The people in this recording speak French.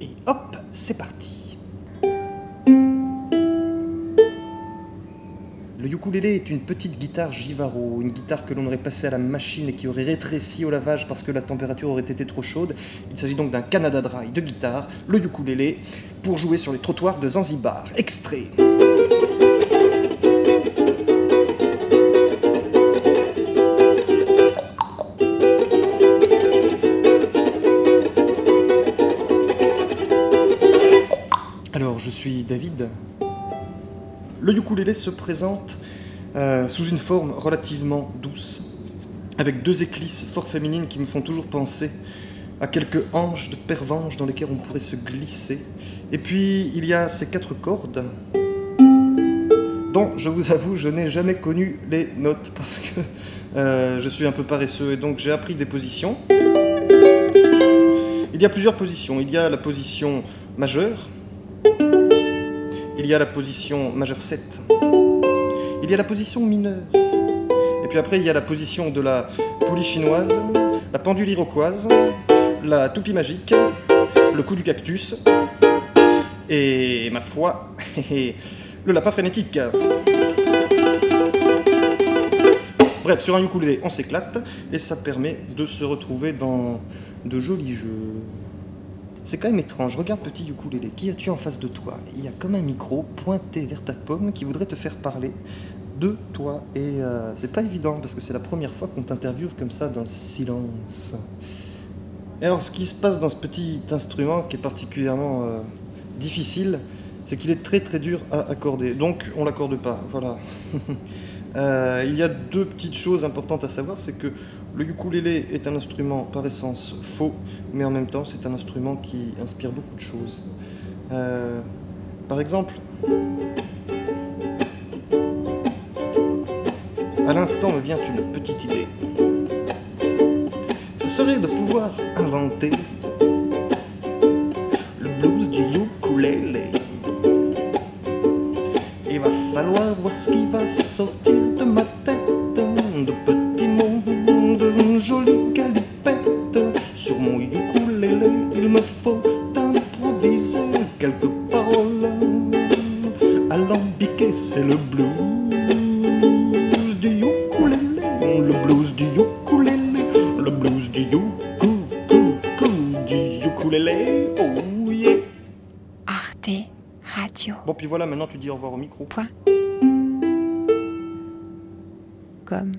Et hop, c'est parti. Le ukulélé est une petite guitare Givaro, une guitare que l'on aurait passée à la machine et qui aurait rétréci au lavage parce que la température aurait été trop chaude. Il s'agit donc d'un Canada Dry de guitare, le ukulélé, pour jouer sur les trottoirs de Zanzibar. Extrait. Alors, je suis David. Le ukulélé se présente euh, sous une forme relativement douce, avec deux éclisses fort féminines qui me font toujours penser à quelques hanches de pervenche dans lesquelles on pourrait se glisser. Et puis, il y a ces quatre cordes dont, je vous avoue, je n'ai jamais connu les notes parce que euh, je suis un peu paresseux et donc j'ai appris des positions. Il y a plusieurs positions. Il y a la position majeure, il y a la position majeure 7. Il y a la position mineure. Et puis après, il y a la position de la poulie chinoise, la pendule iroquoise, la toupie magique, le coup du cactus, et ma foi, le lapin frénétique. Bref, sur un ukulélé, on s'éclate, et ça permet de se retrouver dans de jolis jeux. C'est quand même étrange. Regarde petit ukulélé. Qui as-tu en face de toi? Il y a comme un micro pointé vers ta pomme qui voudrait te faire parler de toi. Et euh, c'est pas évident parce que c'est la première fois qu'on t'interviewe comme ça dans le silence. Et alors, ce qui se passe dans ce petit instrument qui est particulièrement euh, difficile, c'est qu'il est très très dur à accorder. Donc, on l'accorde pas. Voilà. Euh, il y a deux petites choses importantes à savoir, c'est que le ukulélé est un instrument par essence faux, mais en même temps c'est un instrument qui inspire beaucoup de choses. Euh, par exemple, à l'instant me vient une petite idée. Ce serait de pouvoir inventer le blues du ukulélé. Il va falloir voir ce qui va sortir il me faut improviser quelques paroles. Alambiqué, c'est le blues du ukulélé. Le blues du ukulélé. Le blues du ukulélé. Du ukulélé. Oh yeah. Arte Radio. Bon, puis voilà, maintenant tu dis au revoir au micro. Point. Comme.